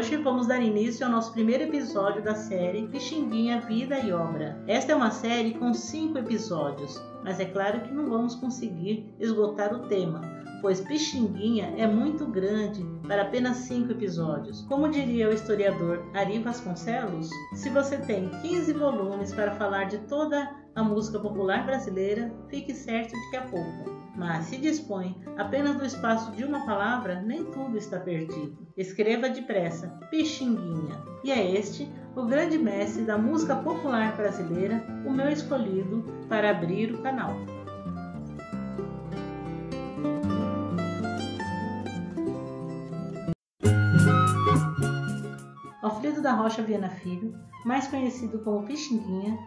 hoje vamos dar início ao nosso primeiro episódio da série Pixinguinha Vida e Obra. Esta é uma série com cinco episódios, mas é claro que não vamos conseguir esgotar o tema, pois Pixinguinha é muito grande para apenas cinco episódios. Como diria o historiador Ari Vasconcelos, se você tem 15 volumes para falar de toda a música popular brasileira, fique certo de que é pouco. Mas se dispõe apenas do espaço de uma palavra, nem tudo está perdido. Escreva depressa, Pixinguinha. E é este o grande mestre da música popular brasileira, o meu escolhido para abrir o canal. Alfredo da Rocha Viana Filho, mais conhecido como Pixinguinha,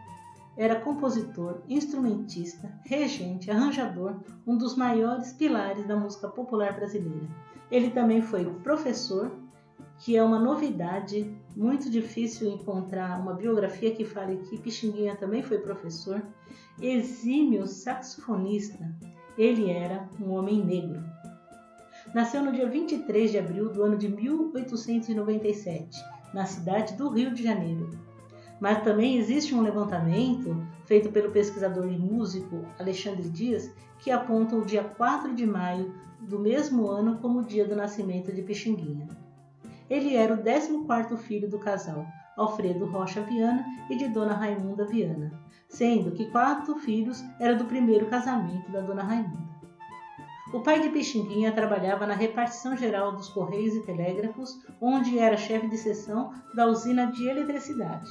era compositor, instrumentista, regente, arranjador, um dos maiores pilares da música popular brasileira. Ele também foi professor, que é uma novidade, muito difícil encontrar uma biografia que fale que Pixinguinha também foi professor. Exímio saxofonista, ele era um homem negro. Nasceu no dia 23 de abril do ano de 1897, na cidade do Rio de Janeiro. Mas também existe um levantamento feito pelo pesquisador e músico Alexandre Dias que aponta o dia 4 de maio do mesmo ano como o dia do nascimento de Pixinguinha. Ele era o 14º filho do casal Alfredo Rocha Viana e de Dona Raimunda Viana, sendo que quatro filhos eram do primeiro casamento da Dona Raimunda. O pai de Pixinguinha trabalhava na repartição geral dos Correios e Telégrafos, onde era chefe de seção da usina de eletricidade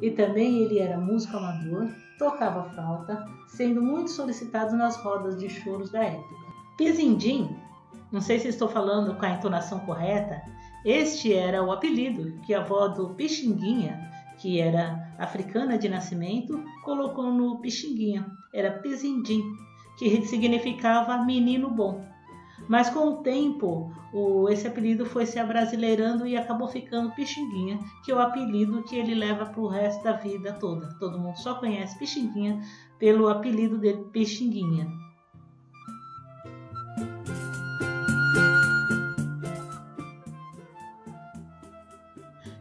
e também ele era músico amador, tocava flauta, sendo muito solicitado nas rodas de choros da época. Pizindim, não sei se estou falando com a entonação correta, este era o apelido que a avó do Pixinguinha, que era africana de nascimento, colocou no Pixinguinha. Era Pizindim, que significava menino bom. Mas com o tempo, o, esse apelido foi se abrasileirando e acabou ficando Pixinguinha, que é o apelido que ele leva para o resto da vida toda. Todo mundo só conhece Pixinguinha pelo apelido dele, Pixinguinha.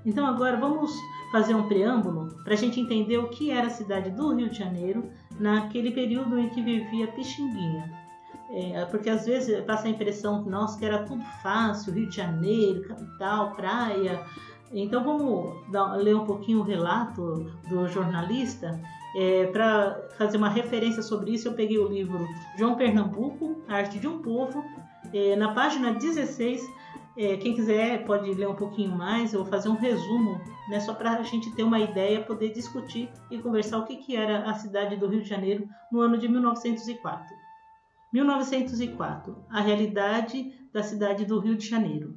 Então agora vamos fazer um preâmbulo para a gente entender o que era a cidade do Rio de Janeiro naquele período em que vivia Pixinguinha. É, porque às vezes passa a impressão que, nossa, que era tudo fácil, Rio de Janeiro, capital, praia. Então vamos dar, ler um pouquinho o relato do jornalista. É, Para fazer uma referência sobre isso, eu peguei o livro João Pernambuco, Arte de um Povo. É, na página 16, é, quem quiser pode ler um pouquinho mais, eu vou fazer um resumo, né, só para a gente ter uma ideia, poder discutir e conversar o que, que era a cidade do Rio de Janeiro no ano de 1904. 1904 A realidade da cidade do Rio de Janeiro.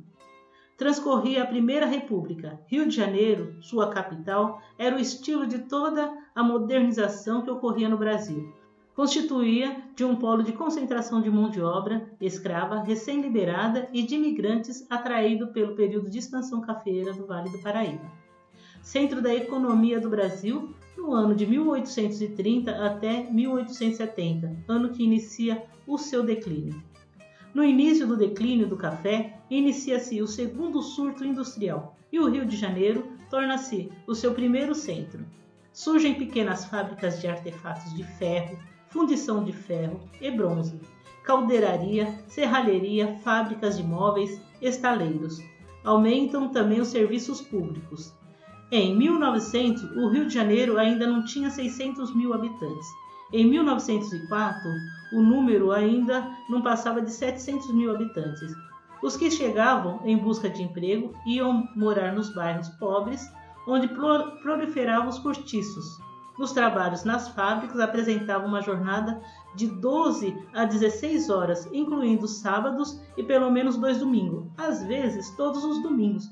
Transcorria a Primeira República. Rio de Janeiro, sua capital, era o estilo de toda a modernização que ocorria no Brasil. Constituía de um polo de concentração de mão de obra escrava recém-liberada e de imigrantes atraído pelo período de expansão cafeira do Vale do Paraíba. Centro da economia do Brasil, no ano de 1830 até 1870, ano que inicia o seu declínio. No início do declínio do café, inicia-se o segundo surto industrial e o Rio de Janeiro torna-se o seu primeiro centro. Surgem pequenas fábricas de artefatos de ferro, fundição de ferro e bronze, caldeiraria, serralheria, fábricas de móveis, estaleiros. Aumentam também os serviços públicos. Em 1900, o Rio de Janeiro ainda não tinha 600 mil habitantes. Em 1904, o número ainda não passava de 700 mil habitantes. Os que chegavam em busca de emprego iam morar nos bairros pobres, onde proliferavam os cortiços. Os trabalhos nas fábricas apresentavam uma jornada de 12 a 16 horas, incluindo sábados e pelo menos dois domingos, às vezes todos os domingos.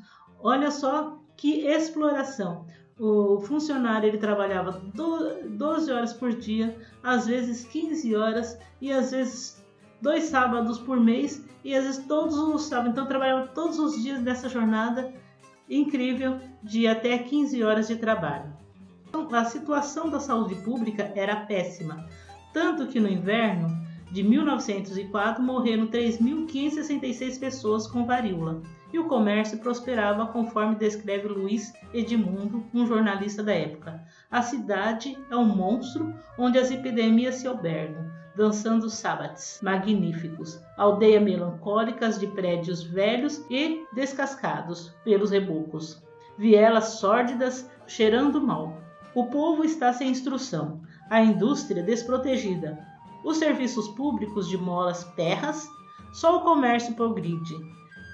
Olha só que exploração! O funcionário ele trabalhava 12 horas por dia, às vezes 15 horas e às vezes dois sábados por mês e às vezes todos os sábados. Então trabalhava todos os dias dessa jornada incrível de até 15 horas de trabalho. Então, a situação da saúde pública era péssima, tanto que no inverno de 1904 morreram 3.566 pessoas com varíola e o comércio prosperava conforme descreve Luiz Edmundo, um jornalista da época. A cidade é um monstro onde as epidemias se albergam, dançando sábados magníficos, aldeias melancólicas de prédios velhos e descascados pelos rebocos, vielas sórdidas cheirando mal. O povo está sem instrução, a indústria desprotegida, os serviços públicos de molas terras, só o comércio progride,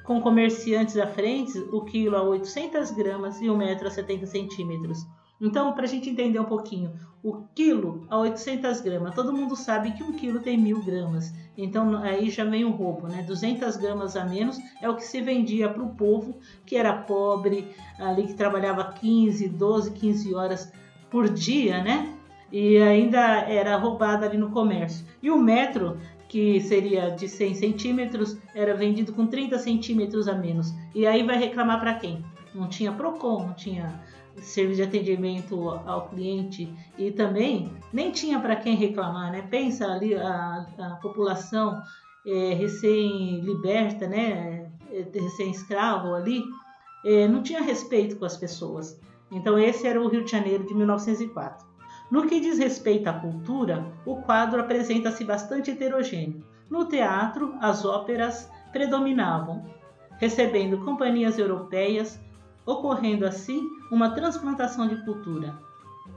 com comerciantes à frente, o quilo a 800 gramas e o metro a 70 centímetros. Então, para a gente entender um pouquinho, o quilo a 800 gramas, todo mundo sabe que um quilo tem mil gramas. Então, aí já vem o roubo, né? 200 gramas a menos é o que se vendia para o povo que era pobre, ali que trabalhava 15, 12, 15 horas por dia, né? E ainda era roubado ali no comércio. E o metro, que seria de 100 centímetros, era vendido com 30 centímetros a menos. E aí vai reclamar para quem? Não tinha PROCON, não tinha serviço de atendimento ao cliente e também nem tinha para quem reclamar, né? Pensa ali a, a população é, recém-liberta, né? É, recém-escravo ali, é, não tinha respeito com as pessoas. Então esse era o Rio de Janeiro de 1904. No que diz respeito à cultura, o quadro apresenta-se bastante heterogêneo. No teatro, as óperas predominavam, recebendo companhias europeias, ocorrendo assim uma transplantação de cultura.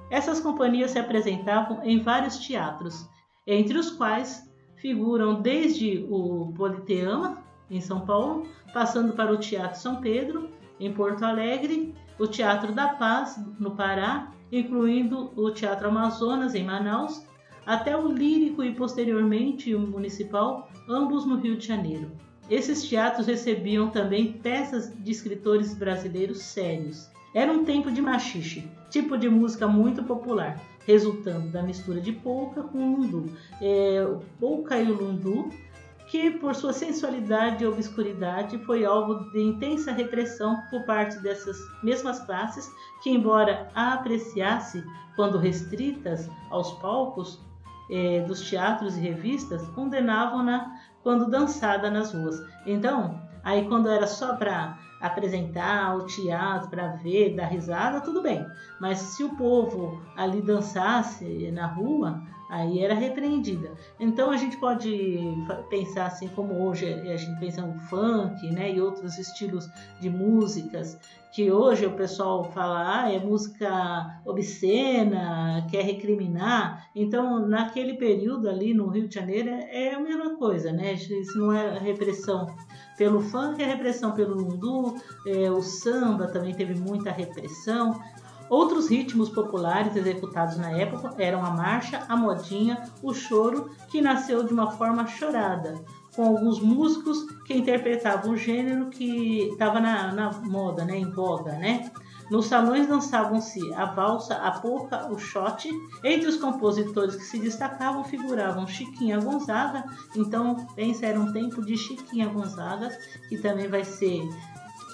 Essas companhias se apresentavam em vários teatros, entre os quais figuram desde o Politeama, em São Paulo, passando para o Teatro São Pedro, em Porto Alegre, o Teatro da Paz, no Pará, incluindo o Teatro Amazonas, em Manaus, até o Lírico e posteriormente o Municipal, ambos no Rio de Janeiro. Esses teatros recebiam também peças de escritores brasileiros sérios. Era um tempo de machixe, tipo de música muito popular, resultando da mistura de polka com lundu. É, e lundu, que por sua sensualidade e obscuridade foi alvo de intensa repressão por parte dessas mesmas classes que, embora a apreciasse quando restritas aos palcos é, dos teatros e revistas, condenavam-na quando dançada nas ruas. Então, aí quando era só para apresentar o teatro, para ver, dar risada, tudo bem. Mas se o povo ali dançasse na rua, aí era repreendida. Então a gente pode pensar assim como hoje a gente pensa no funk, né, e outros estilos de músicas que hoje o pessoal fala, ah, é música obscena, quer recriminar. Então, naquele período ali no Rio de Janeiro é a mesma coisa, né? Isso não é repressão pelo funk, é repressão pelo lundu, é, o samba também teve muita repressão. Outros ritmos populares executados na época eram a marcha, a modinha, o choro, que nasceu de uma forma chorada, com alguns músicos que interpretavam o gênero que estava na, na, moda, né, em voga, né? Nos salões dançavam-se a valsa, a polca, o shot. Entre os compositores que se destacavam figuravam Chiquinha Gonzaga. Então, pensa, era um tempo de Chiquinha Gonzaga, que também vai ser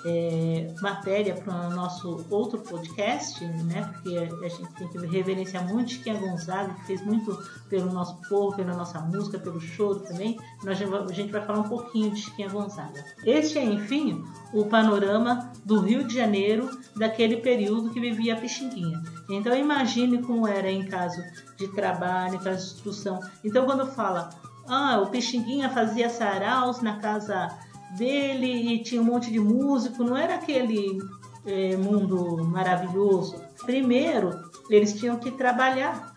é, matéria para o nosso outro podcast, né? Porque a gente tem que reverenciar muito Chiquinha Gonzaga, que fez muito pelo nosso povo, pela nossa música, pelo choro também. Nós, a gente vai falar um pouquinho de Chiquinha Gonzaga. Este é, enfim, o panorama do Rio de Janeiro daquele período que vivia a Pixinguinha. Então imagine como era em caso de trabalho, em caso de instrução. Então quando fala, ah, o Pixinguinha fazia saraus na casa dele e tinha um monte de músico, não era aquele é, mundo maravilhoso. Primeiro, eles tinham que trabalhar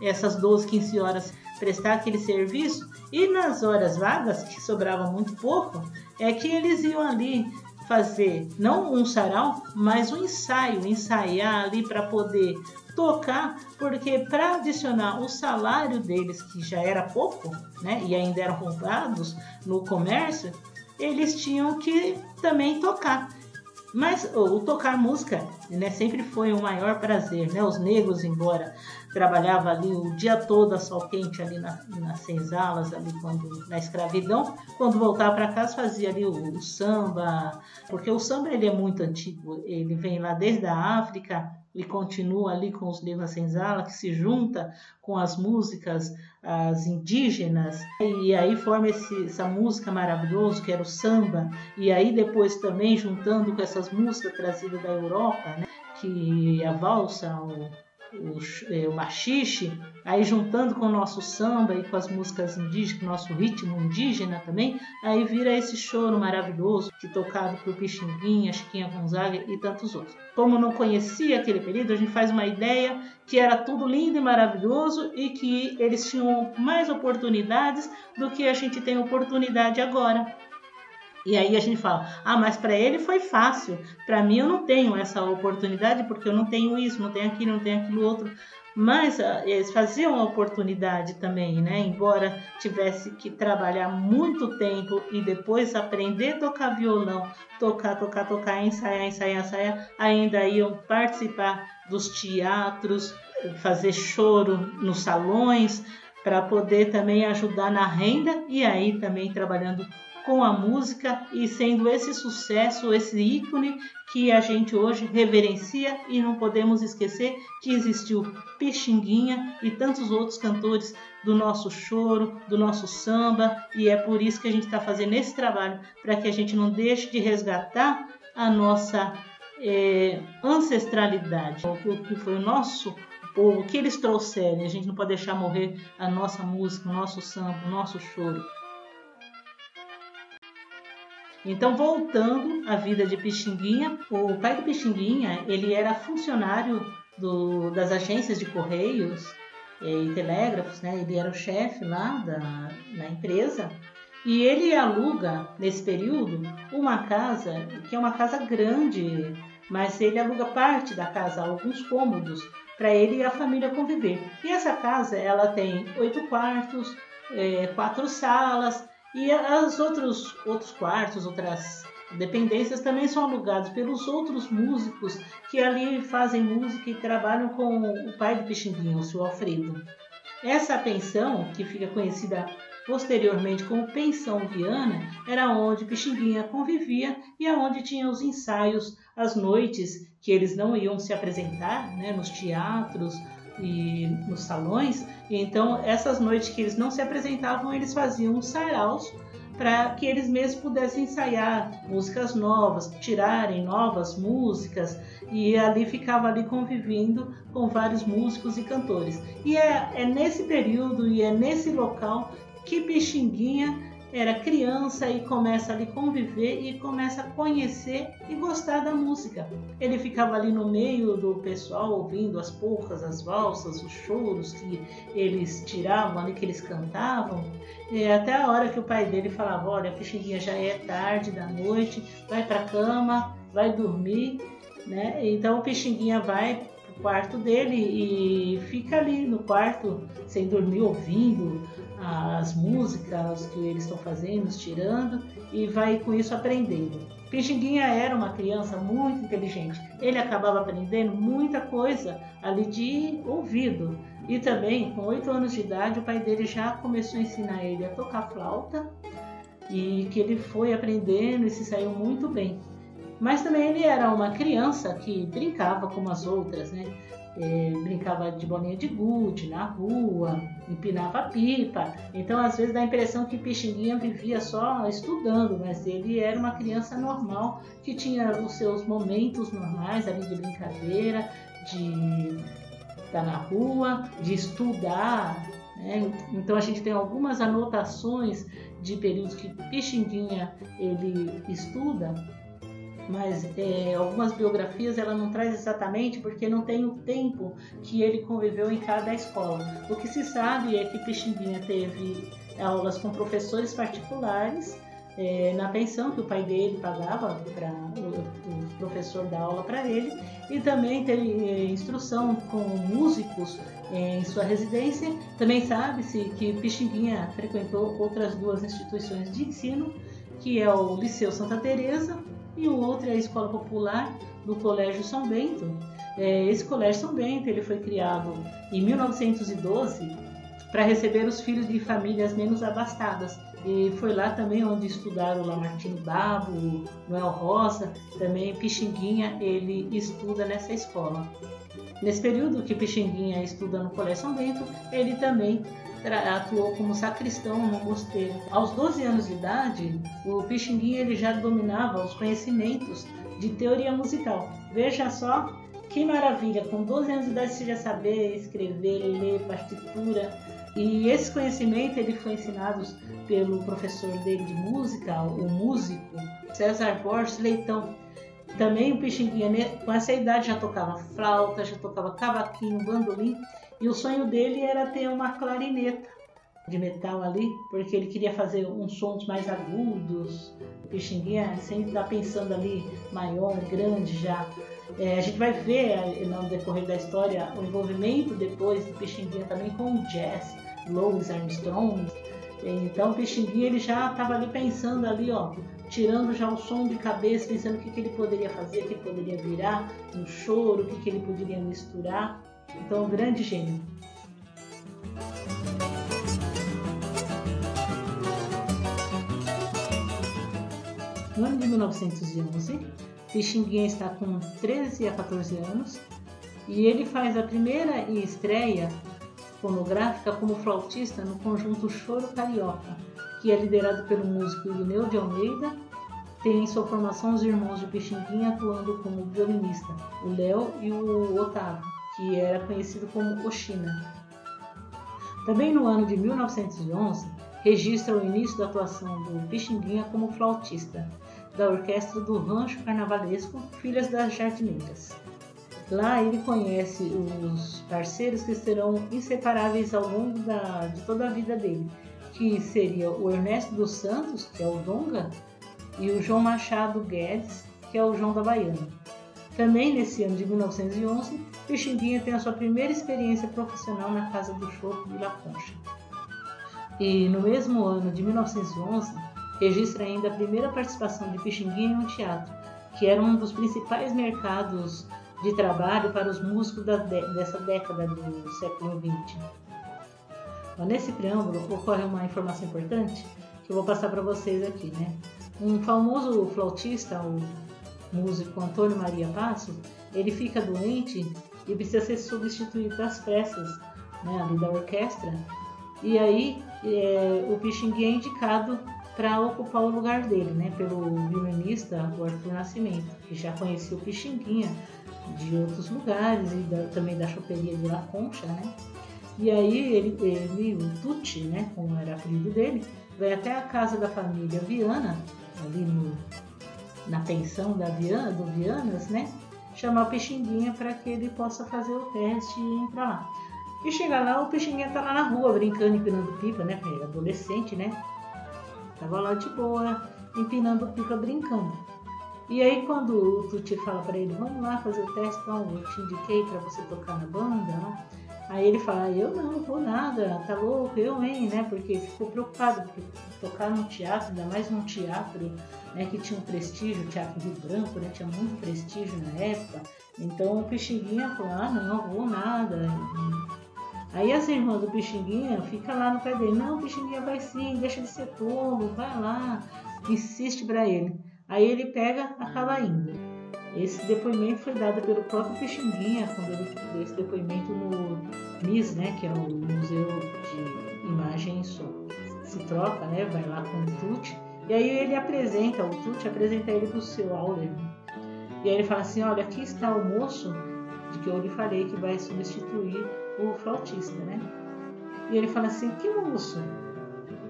essas 12, 15 horas, prestar aquele serviço, e nas horas vagas, que sobrava muito pouco, é que eles iam ali fazer não um sarau, mas um ensaio, ensaiar ali para poder tocar, porque para adicionar o salário deles, que já era pouco, né, e ainda eram roubados no comércio, eles tinham que também tocar. Mas o, tocar música né, sempre foi o maior prazer. Né? Os negros, embora trabalhava ali o dia todo a sol quente ali na, nas senzalas, ali quando, na escravidão, quando voltava para casa fazia ali o, o, samba, porque o samba ele é muito antigo, ele vem lá desde a África e continua ali com os Lima Senzala, que se junta com as músicas as indígenas, e aí forma esse, essa música maravilhosa que era o samba, e aí depois também juntando com essas músicas trazidas da Europa, né, que a valsa, o, o, é, o machixe, aí juntando com o nosso samba e com as músicas indígenas, o nosso ritmo indígena também, aí vira esse choro maravilhoso que tocado por Pixinguinha, Chiquinha Gonzaga e tantos outros. Como não conhecia aquele período, a gente faz uma ideia que era tudo lindo e maravilhoso e que eles tinham mais oportunidades do que a gente tem oportunidade agora. E aí a gente fala: ah, mas para ele foi fácil. Para mim eu não tenho essa oportunidade porque eu não tenho isso, não tenho aquilo, não tenho aquilo outro. Mas uh, eles faziam a oportunidade também, né? Embora tivesse que trabalhar muito tempo e depois aprender a tocar violão, tocar, tocar, tocar, ensaiar, ensaiar, ensaiar, ainda iam participar dos teatros, fazer choro nos salões, para poder também ajudar na renda e aí também trabalhando com a música e sendo esse sucesso, esse ícone que a gente hoje reverencia e não podemos esquecer que existiu Pixinguinha e tantos outros cantores do nosso choro, do nosso samba, e é por isso que a gente está fazendo esse trabalho, para que a gente não deixe de resgatar a nossa é, ancestralidade, o que foi o nosso povo, o que eles trouxeram, a gente não pode deixar morrer a nossa música, o nosso samba, o nosso choro. Então, voltando à vida de Pixinguinha, o pai do Pixinguinha, ele era funcionário do, das agências de correios e telégrafos, né? Ele era o chefe lá da, na empresa e ele aluga nesse período uma casa que é uma casa grande, mas ele aluga parte da casa, alguns cômodos, para ele e a família conviver. E essa casa ela tem oito quartos, é, quatro salas e os outros, outros quartos, outras dependências também são alugados pelos outros músicos que ali fazem música e trabalham com o pai do Pixinguinha, o seu Alfredo. Essa pensão, que fica conhecida posteriormente como Pensão Viana, era onde Pixinguinha convivia e aonde tinha os ensaios às noites que eles não iam se apresentar né, nos teatros e nos salões. E então, essas noites que eles não se apresentavam, eles faziam saraus para que eles mesmos pudessem ensaiar músicas novas, tirarem novas músicas e ali ficava ali convivendo com vários músicos e cantores. E é, é nesse período e é nesse local que Pixinguinha era criança e começa ali conviver e começa a conhecer e gostar da música. Ele ficava ali no meio do pessoal ouvindo as porras, as valsas, os choros que eles tiravam ali, que eles cantavam. E até a hora que o pai dele falava: Olha, Pixinguinha, já é tarde da noite, vai para cama, vai dormir. Né? Então o Pixinguinha vai quarto dele e fica ali no quarto sem dormir, ouvindo as músicas que eles estão fazendo, tirando e vai com isso aprendendo. Pixinguinha era uma criança muito inteligente. Ele acabava aprendendo muita coisa ali de ouvido. E também, com oito anos de idade, o pai dele já começou a ensinar ele a tocar flauta e que ele foi aprendendo e se saiu muito bem. Mas também ele era uma criança que brincava como as outras, né? É, brincava de bolinha de gude na rua, empinava pipa. Então, às vezes, dá a impressão que Pixinguinha vivia só estudando, mas ele era uma criança normal que tinha os seus momentos normais ali de brincadeira, de estar na rua, de estudar. Né? Então, a gente tem algumas anotações de períodos que Pixinguinha ele estuda mas é, algumas biografias ela não traz exatamente porque não tem o tempo que ele conviveu em cada escola. O que se sabe é que Pixinguinha teve aulas com professores particulares é, na pensão que o pai dele pagava para o, o, professor dar aula para ele e também teve é, instrução com músicos é, em sua residência. Também sabe-se que Pixinguinha frequentou outras duas instituições de ensino, que é o Liceu Santa Teresa e o outro é a Escola Popular do Colégio São Bento. É, esse Colégio São Bento ele foi criado em 1912 para receber os filhos de famílias menos abastadas. E foi lá também onde estudaram Lamartine Babo, Noel Rosa, também Pixinguinha, ele estuda nessa escola. Nesse período que Pixinguinha estuda no Colégio São Bento, ele também atuou como sacristão no mosteiro. Aos 12 anos de idade, o Pixinguinha ele já dominava os conhecimentos de teoria musical. Veja só que maravilha, com 12 anos de idade você já saber escrever, ler partitura. E esse conhecimento ele foi ensinado pelo professor dele de música, o músico César Borges Leitão. Também o Pixinguinha, né, com essa idade, já tocava flauta, já tocava cavaquinho, bandolim, e o sonho dele era ter uma clarineta de metal ali, porque ele queria fazer uns sons mais agudos. O Pixinguinha sempre está pensando ali maior, grande já. É, a gente vai ver eh, no decorrer da história o envolvimento depois do Pixinguinha também com o jazz, Louis Armstrong. Então o Pixinguinha ele já estava ali pensando ali, ó, tirando já o som de cabeça, pensando o que, que ele poderia fazer, o que ele poderia virar no choro, o que, que ele poderia misturar. Então, um grande gênio. No ano de 1911, Pixinguinha está com 13 a 14 anos e ele faz a primeira estreia fonográfica como flautista no conjunto Choro Carioca, que é liderado pelo músico Irineu de Almeida. Tem em sua formação os irmãos de Pixinguinha atuando como violinista, o Léo e o Otávio, que era conhecido como Oxina. Também no ano de 1911, registra o início da atuação do Pixinguinha como flautista da orquestra do Rancho Carnavalesco Filhas das Jardineiras. Lá ele conhece os parceiros que serão inseparáveis ao longo da, de toda a vida dele, que seria o Ernesto dos Santos, que é o Donga, e o João Machado Guedes, que é o João da Baiana. Também nesse ano de 1911, Pixinguinha tem a sua primeira experiência profissional na Casa do Choco de La Concha. E no mesmo ano de 1911, registra ainda a primeira participação de Pixinguinha um teatro, que era um dos principais mercados de trabalho para os músicos dessa década do século XX. nesse preâmbulo ocorre uma informação importante que eu vou passar para vocês aqui. Né? Um famoso flautista, o músico Antônio Maria Passos, ele fica doente e precisa ser substituído das peças né, ali da orquestra. E aí é, o Pixinguinha é indicado para ocupar o lugar dele, né, pelo violinista Arthur Nascimento, que já conhecia o Pixinguinha de outros lugares e da, também da choperia de La Concha, né? E aí ele, ele o Tucci, né, como era apelido dele, vai até a casa da família Viana, ali no, na pensão da Viana, do Vianas, né, chamar o Pixinguinha para que ele possa fazer o teste e entrar lá. E chega lá, o Pixinguinha tá lá na rua brincando, empinando pipa, né, porque era adolescente, né, Tava lá de boa, empinando pipa, brincando. E aí quando o Tuti fala para ele, vamos lá fazer o teste, então eu te indiquei para você tocar na banda, né? Aí ele fala, eu não, vou nada, tá louco, eu hein, né? Porque ficou preocupado, porque tocar no teatro, ainda mais num teatro né, que tinha um prestígio, o Teatro Rio Branco, né? Tinha muito prestígio na época. Então o Pixinguinha falou, ah não, vou nada. Aí as irmãs do Pixinguinha ficam lá no pé dele. Não, o Pixinguinha vai sim, deixa de ser tolo, vai lá. Insiste para ele. Aí ele pega, acaba indo. Esse depoimento foi dado pelo próprio Pixinguinha, quando ele deu esse depoimento no Né, que é o Museu de Imagem e Som. Se troca, né, vai lá com o Tuti, e aí ele apresenta, o Tuti apresenta ele para o seu Auler. E aí ele fala assim, olha, aqui está o moço de que eu lhe falei que vai substituir o flautista, né? E ele fala assim, que moço?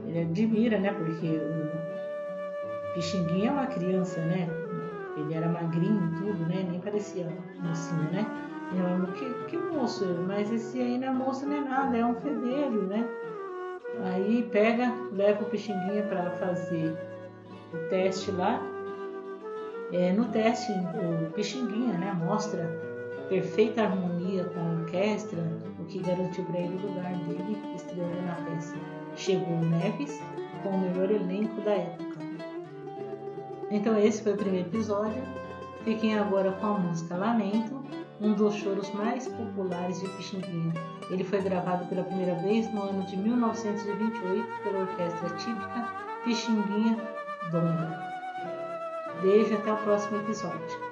Ele admira, né? Porque o Pixinguinha é uma criança, né? Ele era magrinho tudo, né? Nem parecia mocinho, né? E ela que, que moço? Mas esse aí não é moço nem nada, é um fedelho, né? Aí pega, leva o Pixinguinha para fazer o teste lá. É, no teste, o Pixinguinha, né? Mostra perfeita harmonia com a orquestra, o que garantiu para ele o lugar dele estreando na peça. Chegou Neves com o melhor elenco da época. Então esse foi o primeiro episódio. Fiquem agora com a música Lamento, um dos choros mais populares de Pixinguinha. Ele foi gravado pela primeira vez no ano de 1928 pela orquestra típica Pixinguinha Donga. Beijo até o próximo episódio.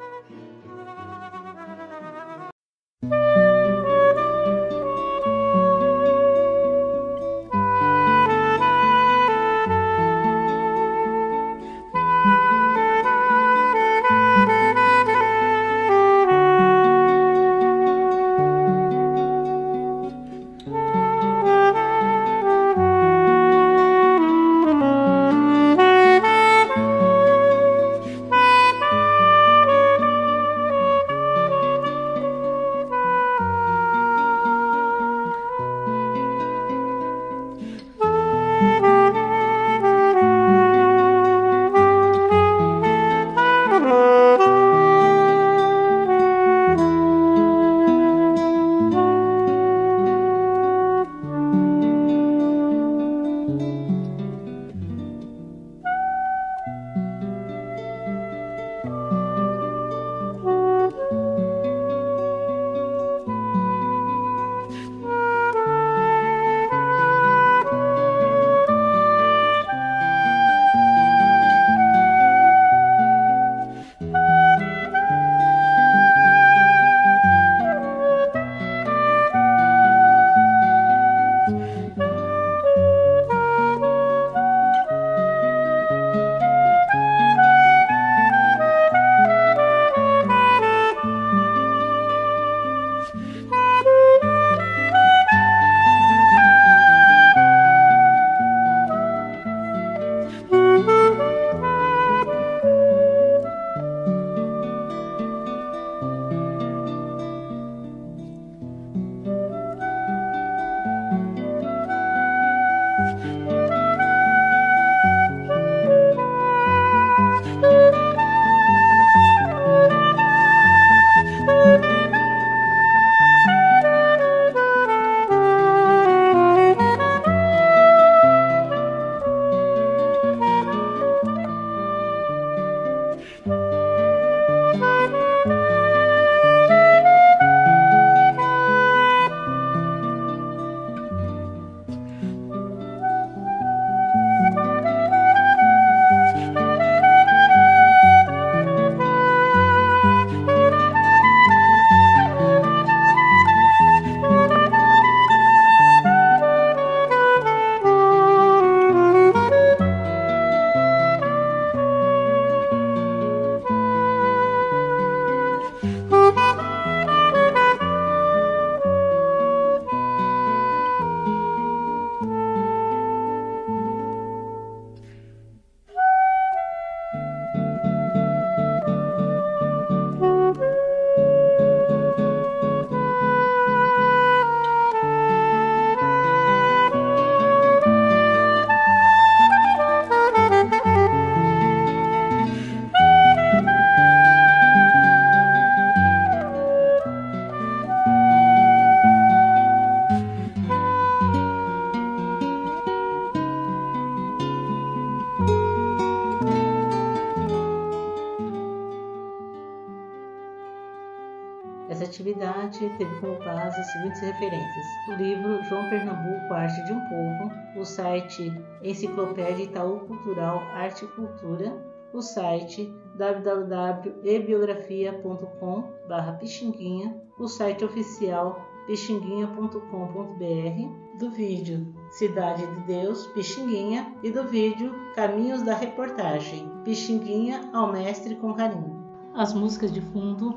Fonte teve como base as seguintes referências: o livro João Pernambuco, Arte de um Povo, o site Enciclopédia Itaú Cultural Arte e Cultura, o site www.ebiografia.com/pixinguinha, o site oficial pixinguinha.com.br, do vídeo Cidade de Deus, Pixinguinha, e do vídeo Caminhos da Reportagem, Pixinguinha ao Mestre com Carinho. As músicas de fundo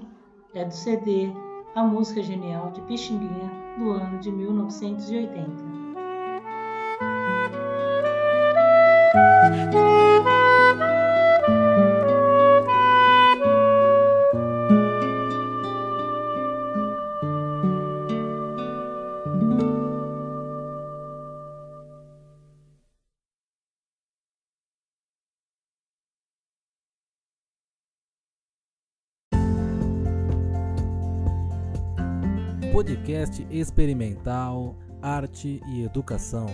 é do CD A Música Genial de Pixinguinha, do ano de 1980. Podcast experimental, arte e educação.